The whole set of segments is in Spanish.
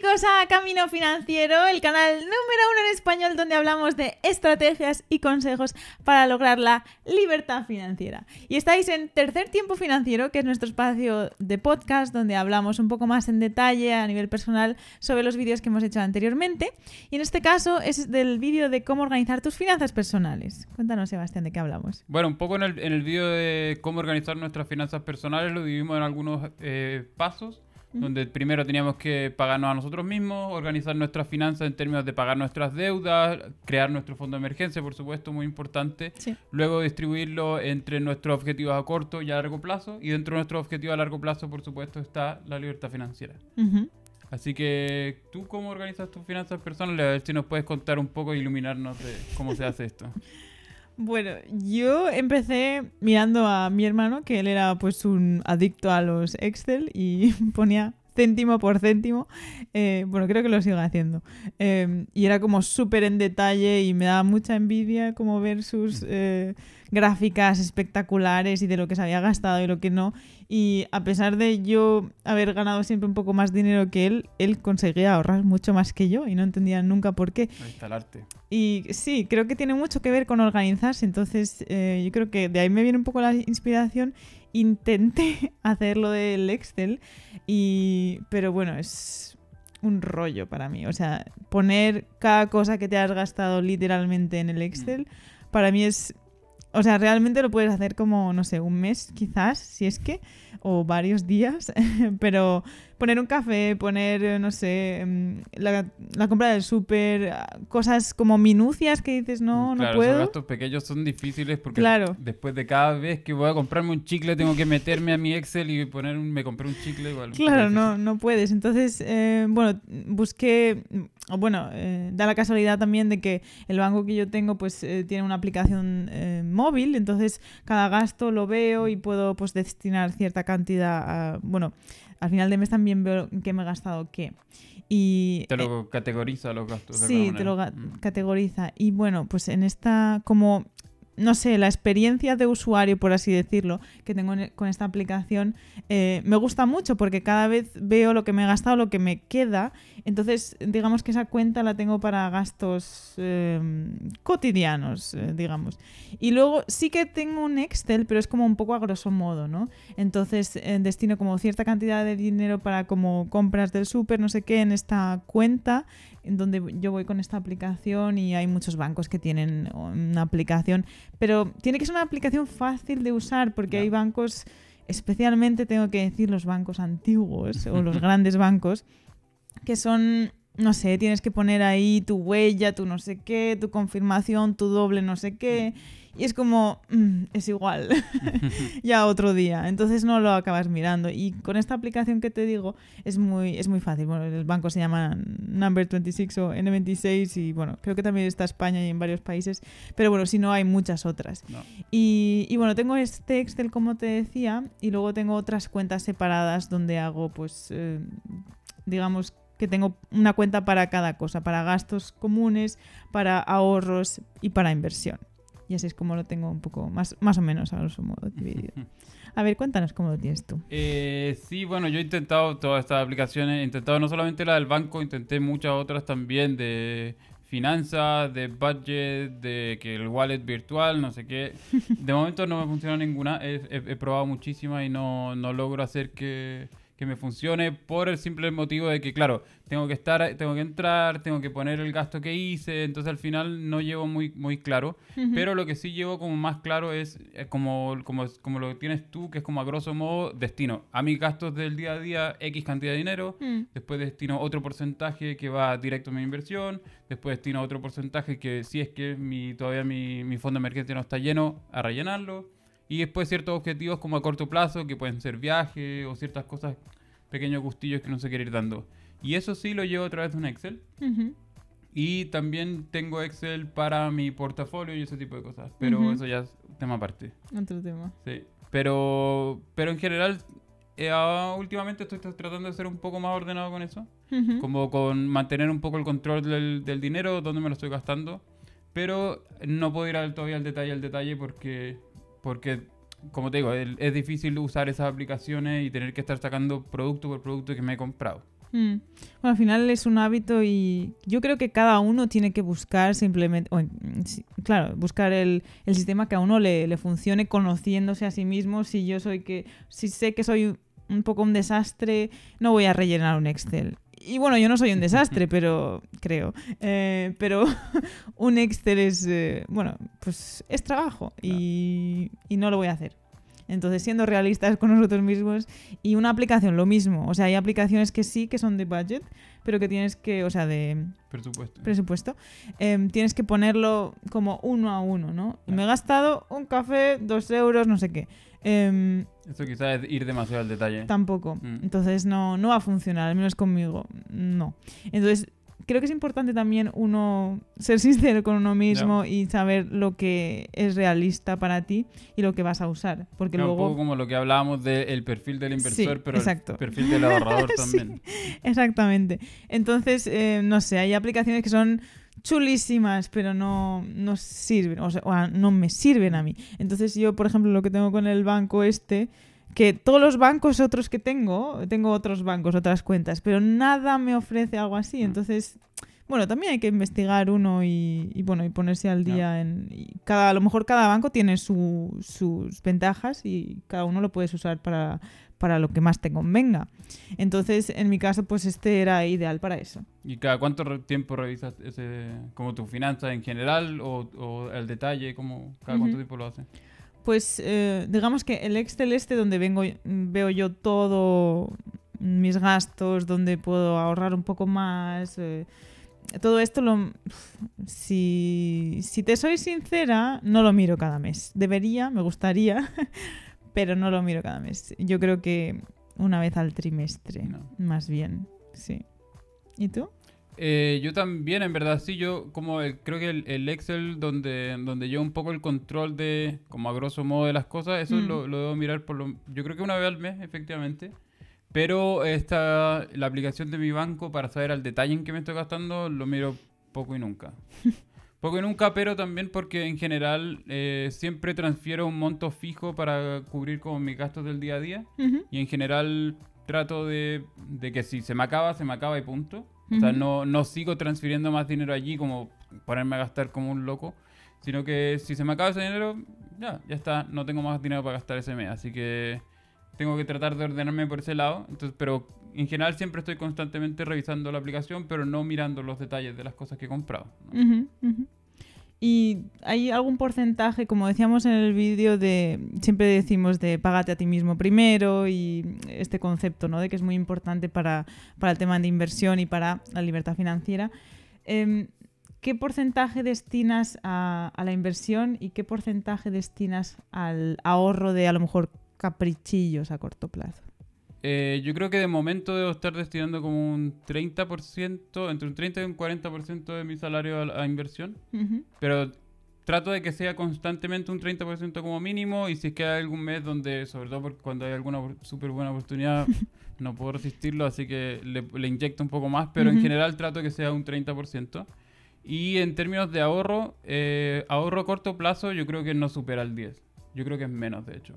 chicos a Camino Financiero, el canal número uno en español donde hablamos de estrategias y consejos para lograr la libertad financiera. Y estáis en Tercer Tiempo Financiero, que es nuestro espacio de podcast donde hablamos un poco más en detalle a nivel personal sobre los vídeos que hemos hecho anteriormente. Y en este caso es del vídeo de cómo organizar tus finanzas personales. Cuéntanos, Sebastián, de qué hablamos. Bueno, un poco en el, el vídeo de cómo organizar nuestras finanzas personales lo dividimos en algunos eh, pasos donde primero teníamos que pagarnos a nosotros mismos, organizar nuestras finanzas en términos de pagar nuestras deudas, crear nuestro fondo de emergencia, por supuesto, muy importante. Luego distribuirlo entre nuestros objetivos a corto y a largo plazo. Y dentro de nuestros objetivos a largo plazo, por supuesto, está la libertad financiera. Así que, ¿tú cómo organizas tus finanzas personales? A ver si nos puedes contar un poco e iluminarnos de cómo se hace esto. Bueno, yo empecé mirando a mi hermano, que él era pues un adicto a los Excel y ponía céntimo por céntimo. Eh, bueno, creo que lo sigo haciendo. Em, y era como súper en detalle y me daba mucha envidia como ver sus eh, gráficas espectaculares y de lo que se había gastado y lo que no. Y a pesar de yo haber ganado siempre un poco más dinero que él, él conseguía ahorrar mucho más que yo y no entendía nunca por qué. Instalarte. Y sí, creo que tiene mucho que ver con organizarse. Entonces, eh, yo creo que de ahí me viene un poco la inspiración. Intenté hacerlo del Excel, y, pero bueno, es un rollo para mí. O sea, poner cada cosa que te has gastado literalmente en el Excel, mm. para mí es o sea, realmente lo puedes hacer como, no sé, un mes quizás, si es que, o varios días, pero poner un café, poner, no sé, em, la, compra del súper, cosas como minucias que dices, no, no puedo. Claro, gastos pequeños son difíciles porque después de cada vez que voy a comprarme un chicle tengo que meterme a mi Excel y poner me compré un chicle igual. Claro, no, no puedes. Entonces, eh, bueno, busqué, bueno, eh, da la casualidad también de que el banco que yo tengo pues eh, tiene una aplicación móvil, entonces cada gasto lo veo y puedo pues destinar cierta cantidad a, bueno, al final de mes también veo qué me he gastado qué. Y, te lo categoriza los gastos. sí, te lo mm. categoriza. Y bueno, pues en esta, como no sé, la experiencia de usuario, por así decirlo, que tengo con esta aplicación, eh, me gusta mucho porque cada vez veo lo que me he gastado, lo que me queda. Entonces, digamos que esa cuenta la tengo para gastos em, cotidianos, eh, digamos. Y luego sí que tengo un Excel, pero es como un poco a grosso modo, ¿no? Entonces, eh, destino como cierta cantidad de dinero para como compras del súper, no sé qué, en esta cuenta en donde yo voy con esta aplicación y hay muchos bancos que tienen una aplicación, pero tiene que ser una aplicación fácil de usar porque hay bancos, especialmente tengo que decir los bancos antiguos o los grandes bancos, que son no sé, tienes que poner ahí tu huella, tu no sé qué, tu confirmación, tu doble no sé qué. Y es como, mm, es igual, ya otro día. Entonces no lo acabas mirando. Y con esta aplicación que te digo, es muy, es muy fácil. Bueno, el banco se llama Number 26 o N26 y bueno, creo que también está España y en varios países. Pero bueno, si no, hay muchas otras. Y, y, bueno, tengo este Excel, como te decía, y luego tengo otras cuentas separadas donde hago, pues, eh, digamos, que tengo una cuenta para cada cosa, para gastos comunes, para ahorros y para inversión. Y así es como lo tengo un poco más, más o menos a su modo dividido. A ver, cuéntanos cómo lo tienes tú. Eh, sí, bueno, yo he intentado todas estas aplicaciones, he intentado no solamente la del banco, intenté muchas otras también de finanzas, de budget, de que el wallet virtual, no sé qué. De momento no me funciona ninguna, he, probado muchísimas y no, no logro hacer que, que me funcione por el simple motivo de que, claro, tengo que estar, tengo que entrar, tengo que poner el gasto que hice, entonces al final no llevo muy, muy claro, pero lo que sí llevo como más claro es, eh, como, como, como, lo tienes tú, que es como a grosso modo destino. A mis gastos del día a día X cantidad de dinero, mm. después destino otro porcentaje que va directo a mi inversión, después destino otro porcentaje que si es que mi, todavía mi, mi fondo de emergencia no está lleno, a rellenarlo y después ciertos objetivos como a corto plazo, que pueden ser viajes o ciertas cosas, pequeños gustillos que no se quiere ir dando. Y eso sí lo llevo a través de un Excel. Y también tengo Excel para mi portafolio y ese tipo de cosas. Pero eso ya es tema aparte. Otro tema. Sí. Pero, pero en general, eh, últimamente estoy tratando de ser un poco más ordenado con eso. Como con mantener un poco el control del, del dinero, dónde me lo estoy gastando. Pero no puedo ir todavía al detalle al detalle porque porque, como te digo, es, difícil usar esas aplicaciones y tener que estar sacando producto por producto que me he comprado. Mm. Bueno, al final es un hábito y yo creo que cada uno tiene que buscar simplemente, o, claro, buscar el, el sistema que a uno le, le funcione conociéndose a sí mismo. Si yo soy que, si sé que soy un poco un desastre, no voy a rellenar un Excel. Y bueno, yo no soy un desastre, pero creo. Eh, pero un Excel es, eh, bueno, pues es trabajo y, y no lo voy a hacer. Entonces, siendo realistas con nosotros mismos y una aplicación, lo mismo. O sea, hay aplicaciones que sí que son de budget, pero que tienes que, o sea, de Presupuesto. presupuesto, em, tienes que ponerlo como uno a uno, ¿no? Y me he gastado un café, dos euros, no sé qué. Em, Eso quizás es ir demasiado al detalle. tampoco. Mm. Entonces no, no va a funcionar, al menos conmigo. No. Entonces, creo que es importante también uno ser sincero con uno mismo y saber lo que es realista para ti y lo que vas a usar. Porque luego. Un poco como lo que hablábamos del perfil del inversor, Sí, pero exacto. el perfil del ahorrador Sí. también. Exactamente. Entonces, eh, no sé, hay aplicaciones que son chulísimas, pero no, no sirven, o sea, no me sirven a mí. Entonces yo, por ejemplo, lo que tengo con el banco este, que todos los bancos otros que tengo, tengo otros bancos, otras cuentas, pero nada me ofrece algo así. Mm. Entonces, bueno, también hay que investigar uno y, y, bueno, y ponerse al día en... y cada, a lo mejor cada banco tiene su- sus ventajas y cada uno lo puedes usar para, para lo que más te convenga. Entonces, en mi caso, pues este era ideal para eso. ¿Y cada cuánto tiempo revisas ese, como tus finanzas en general o, o el detalle? Como, ¿Cada cuánto Ujú. tiempo lo haces? Pues eh, digamos que el Excel este donde vengo, veo yo todo mis gastos, donde puedo ahorrar un poco más. eh, todo esto lo... Si, si te soy sincera, no lo miro cada mes. Debería, me gustaría, pero no lo miro cada mes. Yo creo que una vez al trimestre, No. más bien. Sí. ¿Y tú? Eh, yo también, en verdad, sí, yo como el- creo que el, el Excel donde, donde llevo un poco el control de, como a grosso modo de las cosas, eso Mm. lo, lo debo mirar por lo, yo creo que una vez al mes, efectivamente. Pero esta, la aplicación de mi banco para saber al detalle en qué me estoy gastando, lo miro poco y nunca. Poco y nunca, pero también porque en general eh, siempre transfiero un monto fijo para cubrir como mis gastos del día a día. Y en general trato de, de que si se me acaba, se me acaba y punto. O sea, no, no sigo transfiriendo más dinero allí como ponerme a gastar como un loco. Sino que si se me acaba ese dinero, ya, ya está. No tengo más dinero para gastar ese mes. Así que tengo que tratar de ordenarme por ese lado. Entonces, pero en general siempre estoy constantemente revisando la aplicación, pero no mirando los detalles de las cosas que he comprado. ¿no? Ujú, ujú. ¿Y hay algún porcentaje, como decíamos en el vídeo, de siempre decimos de págate a ti mismo primero y este concepto, ¿no? De que es muy importante para, para el tema de inversión y para la libertad financiera. Em, ¿Qué porcentaje destinas a, a la inversión y qué porcentaje destinas al ahorro de a lo mejor caprichillos a corto plazo? Eh, yo creo que de momento debo estar destinando como un 30%, entre un 30 y un 40% de mi salario a, a inversión. Ujú. Pero trato de que sea constantemente un 30% como mínimo y si es que hay algún mes donde, sobre todo porque cuando hay alguna súper buena oportunidad, no puedo resistirlo, así que le, le inyecto un poco más, pero en Ujú. general trato que sea un 30%. Y en términos de ahorro, eh, ahorro a corto plazo yo creo que no supera el 10. Yo creo que es menos, de hecho.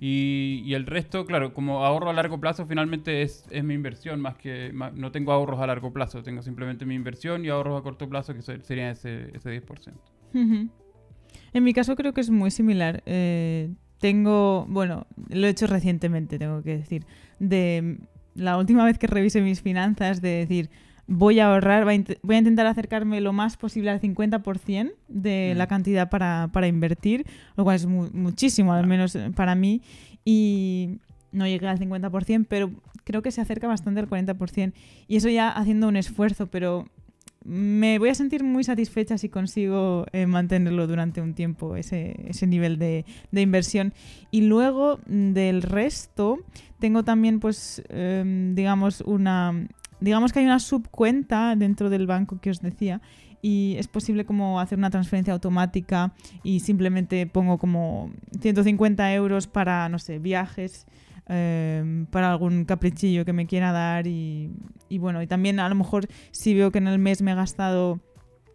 Y, y el resto, claro, como ahorro a largo plazo, finalmente es, es mi inversión, más que no tengo ahorros a largo plazo, tengo simplemente mi inversión y ahorros a corto plazo, que se- serían ese, ese 10%. Ujú. En mi caso creo que es muy similar. Eh, tengo, bueno, lo he hecho recientemente, tengo que decir, de la última vez que revisé mis finanzas, de decir, voy a ahorrar, voy a, intentar acercarme lo más posible al 50% de Mm. la cantidad para, para invertir, lo cual es mu- muchísimo, al menos eh, para mí, y no llegué al 50%, pero creo que se acerca bastante al 40%, y eso ya haciendo un esfuerzo, pero me voy a sentir muy satisfecha si consigo eh, mantenerlo durante un tiempo, ese, ese nivel de, de inversión. Y luego mm, del resto, tengo también, pues, em, digamos, una. Digamos que hay una subcuenta dentro del banco que os decía. Y es posible como hacer una transferencia automática y simplemente pongo como 150 euros para, no sé, viajes, em, para algún caprichillo que me quiera dar y, y bueno, y también a lo mejor si veo que en el mes me he gastado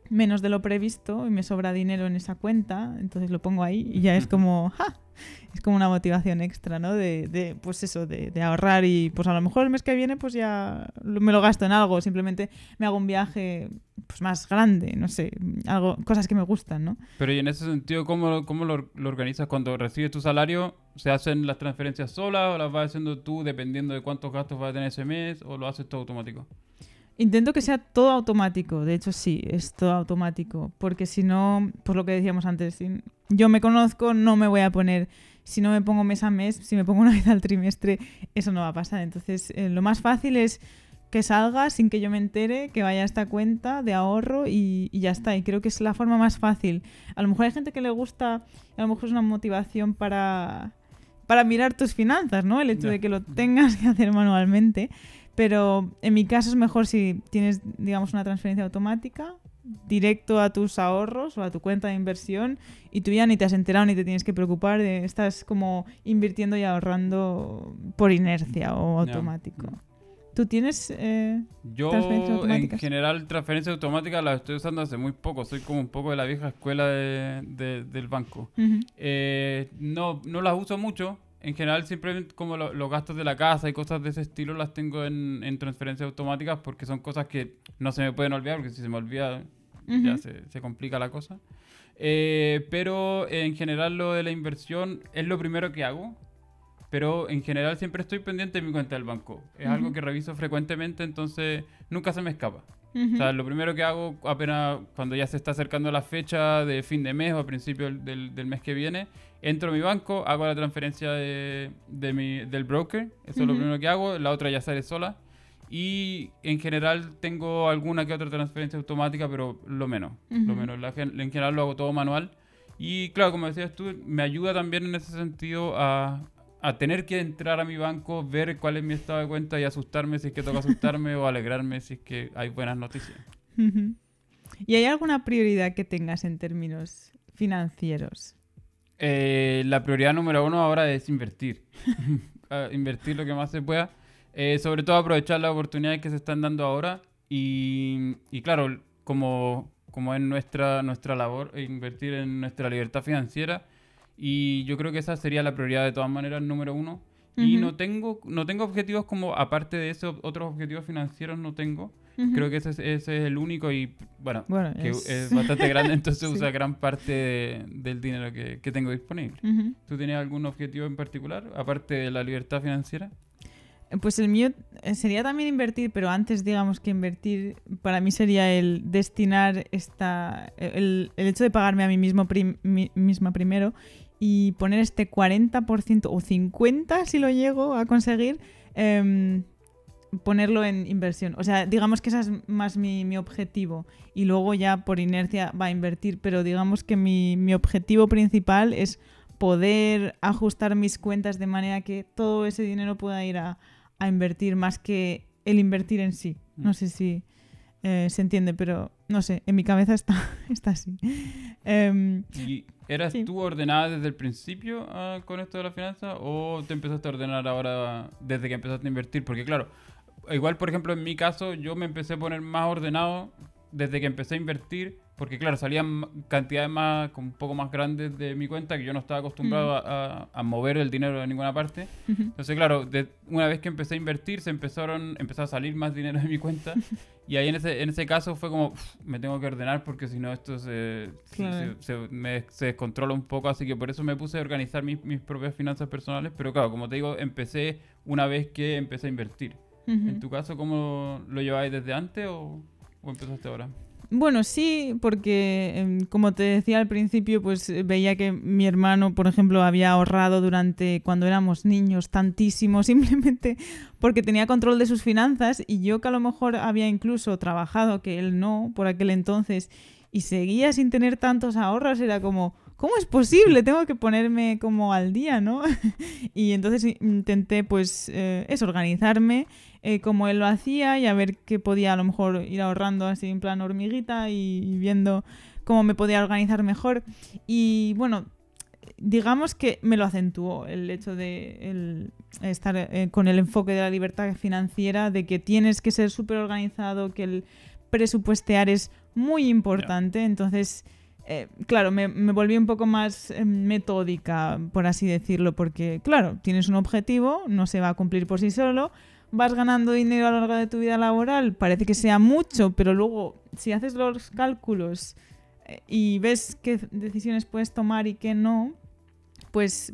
menos de lo previsto y me sobra dinero en esa cuenta, entonces lo pongo ahí y ya es como, ¡ja! Es como una motivación extra, ¿no? De, de pues eso, de, de, ahorrar y pues a lo mejor el mes que viene pues ya me lo gasto en algo, simplemente me hago un viaje pues más grande, no sé, algo, cosas que me gustan, ¿no? Pero y en ese sentido, ¿cómo, cómo lo, lo organizas cuando recibes tu salario? ¿Se hacen las transferencias solas o las vas haciendo tú dependiendo de cuántos gastos vas a tener ese mes o lo haces todo automático? Intento que sea todo automático, de hecho sí, es todo automático, porque si no, pues lo que decíamos antes, si yo me conozco, no me voy a poner, si no me pongo mes a mes, si me pongo una vez al trimestre, eso no va a pasar. Entonces, eh, lo más fácil es que salga sin que yo me entere, que vaya a esta cuenta de ahorro y, y, ya está. Y creo que es la forma más fácil. A lo mejor hay gente que le gusta, a lo mejor es una motivación para, para mirar tus finanzas, ¿no? El hecho de que lo tengas que hacer manualmente. Pero en mi caso es mejor si tienes, digamos, una transferencia automática directo a tus ahorros o a tu cuenta de inversión y tú ya ni te has enterado ni te tienes que preocupar, de, estás como invirtiendo y ahorrando por inercia o automático. Yeah. ¿Tú tienes eh, Yo, en general, transferencia automática la estoy usando hace muy poco. Soy como un poco de la vieja escuela de, de, del banco. Uh -huh. eh, no, no las uso mucho, en general siempre como lo, los gastos de la casa y cosas de ese estilo las tengo en, en, transferencias automáticas porque son cosas que no se me pueden olvidar porque si se me olvida uh -huh. ya se, se, complica la cosa. Eh, pero en general lo de la inversión es lo primero que hago. Pero en general siempre estoy pendiente de mi cuenta del banco. Es uh -huh. algo que reviso frecuentemente, entonces nunca se me escapa. Uh -huh. O sea, lo primero que hago apenas cuando ya se está acercando la fecha de fin de mes o a principio del, del mes que viene, entro a mi banco, hago la transferencia de, de mi, del broker, eso uh -huh. es lo primero que hago, la otra ya sale sola. Y en general tengo alguna que otra transferencia automática, pero lo menos. Uh -huh. Lo menos. La, en general lo hago todo manual. Y claro, como decías tú, me ayuda también en ese sentido a, a tener que entrar a mi banco, ver cuál es mi estado de cuenta y asustarme si es que toca asustarme o alegrarme si es que hay buenas noticias. Uh -huh. ¿Y hay alguna prioridad que tengas en términos financieros? Eh, la prioridad número uno ahora es invertir. invertir lo que más se pueda. Eh, sobre todo aprovechar las oportunidades que se están dando ahora. Y, y claro, como, como es nuestra, nuestra labor, invertir en nuestra libertad financiera. Y yo creo que esa sería la prioridad de todas maneras, número uno. Uh -huh. Y no tengo, no tengo objetivos como, aparte de eso, otros objetivos financieros no tengo. Uh -huh. Creo que ese es, ese es, el único y, bueno, bueno que es... es... bastante grande, entonces sí. usa gran parte de, del dinero que, que tengo disponible. Uh -huh. ¿Tú tienes algún objetivo en particular, aparte de la libertad financiera? Pues el mío eh, sería también invertir, pero antes digamos que invertir para mí sería el destinar esta el, el hecho de pagarme a mí mismo prim, mi, misma primero y poner este 40% o 50% si lo llego a conseguir, eh, ponerlo en inversión. O sea, digamos que ese es más mi, mi, objetivo y luego ya por inercia va a invertir, pero digamos que mi, mi objetivo principal es poder ajustar mis cuentas de manera que todo ese dinero pueda ir a, a invertir más que el invertir en sí. No mm. sé si eh, se entiende, pero no sé, en mi cabeza está, está así. Um, ¿Y eras sí. tú ordenada desde el principio uh, con esto de la finanza o te empezaste a ordenar ahora desde que empezaste a invertir? Porque claro, igual por ejemplo en mi caso yo me empecé a poner más ordenado desde que empecé a invertir porque claro, salían cantidades más, un poco más grandes de mi cuenta que yo no estaba acostumbrado mm. a, a, mover el dinero de ninguna parte. Entonces, claro, de, una vez que empecé a invertir, se empezaron, empezó a salir más dinero de mi cuenta. y ahí en ese, en ese caso fue como, me tengo que ordenar porque si no esto se, claro. se, se, me, se, descontrola un poco. Así que por eso me puse a organizar mis, mis propias finanzas personales. Pero claro, como te digo, empecé una vez que empecé a invertir. En tu caso, ¿cómo lo lleváis desde antes o, o empezaste ahora? Bueno, sí, porque em, como te decía al principio, pues veía que mi hermano, por ejemplo, había ahorrado durante cuando éramos niños tantísimo, simplemente porque tenía control de sus finanzas y yo que a lo mejor había incluso trabajado, que él no, por aquel entonces, y seguía sin tener tantos ahorros, era como, ¿cómo es posible? Tengo que ponerme como al día, ¿no? y entonces intenté pues eh, es organizarme eh, como él lo hacía y a ver qué podía a lo mejor ir ahorrando así en plan hormiguita y, viendo cómo me podía organizar mejor. Y bueno, digamos que me lo acentuó el hecho de estar eh, con el enfoque de la libertad financiera, de que tienes que ser súper organizado, que el presupuestear es muy importante. Entonces, eh, claro, me, me, volví un poco más eh, metódica, por así decirlo, porque, claro, tienes un objetivo, no se va a cumplir por sí solo, vas ganando dinero a lo largo de tu vida laboral, parece que sea mucho, pero luego, si haces los cálculos eh, y ves qué decisiones puedes tomar y qué no, pues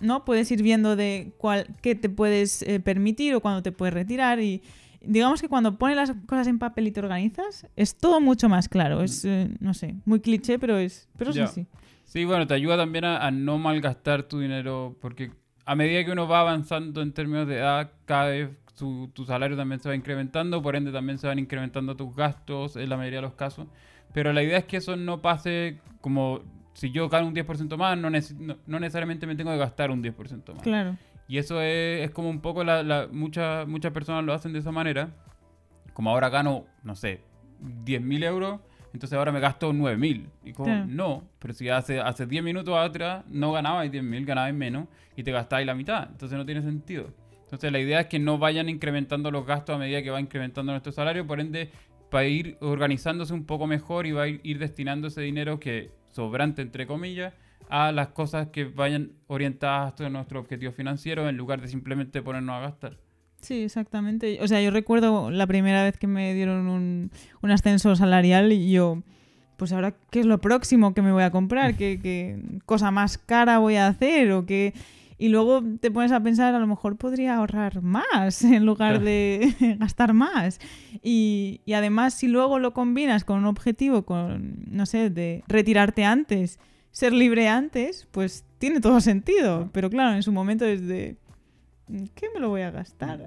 no puedes ir viendo de cuál, qué te puedes permitir o cuándo te puedes retirar y digamos que cuando pones las cosas en papel y te organizas, es todo mucho más claro. Es, eh, no sé, muy cliché, pero es pero sí, sí. Sí, bueno, te ayuda también a, no malgastar tu dinero, porque a medida que uno va avanzando en términos de edad, cada vez tu, tu salario también se va incrementando, por ende también se van incrementando tus gastos en la mayoría de los casos. Pero la idea es que eso no pase como si yo gano un 10% más, no, no, necesariamente me tengo que gastar un 10% más. Claro. Y eso es, como un poco, la, muchas, muchas personas lo hacen de esa manera. Como ahora gano, no sé, 10.000 euros, entonces ahora me gasto 9.000. Y como, no, pero si hace, hace 10 minutos atrás no ganabais 10.000, ganabais menos y te gastáis la mitad. Entonces no tiene sentido. Entonces la idea es que no vayan incrementando los gastos a medida que va incrementando nuestro salario, por ende, para ir organizándose un poco mejor y va a ir destinando ese dinero que sobrante, entre comillas, a las cosas que vayan orientadas a nuestro objetivo financiero en lugar de simplemente ponernos a gastar. Sí, exactamente. O sea, yo recuerdo la primera vez que me dieron un, un ascenso salarial y yo, pues ahora, ¿qué es lo próximo que me voy a comprar? ¿Qué, qué cosa más cara voy a hacer? ¿O qué...? Y luego te pones a pensar, a lo mejor podría ahorrar más en lugar de gastar más. Y, y, además, si luego lo combinas con un objetivo, con, no sé, de retirarte antes ser libre antes, pues tiene todo sentido. Pero claro, en su momento es de... ¿Qué me lo voy a gastar?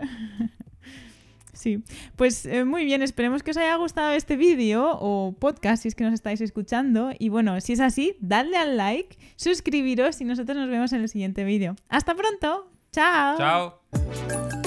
sí, pues eh, muy bien, esperemos que os haya gustado este vídeo o podcast si es que nos estáis escuchando. Y bueno, si es así, dadle al like, suscribiros y nosotros nos vemos en el siguiente vídeo. ¡Hasta pronto! ¡Chao! ¡Chao!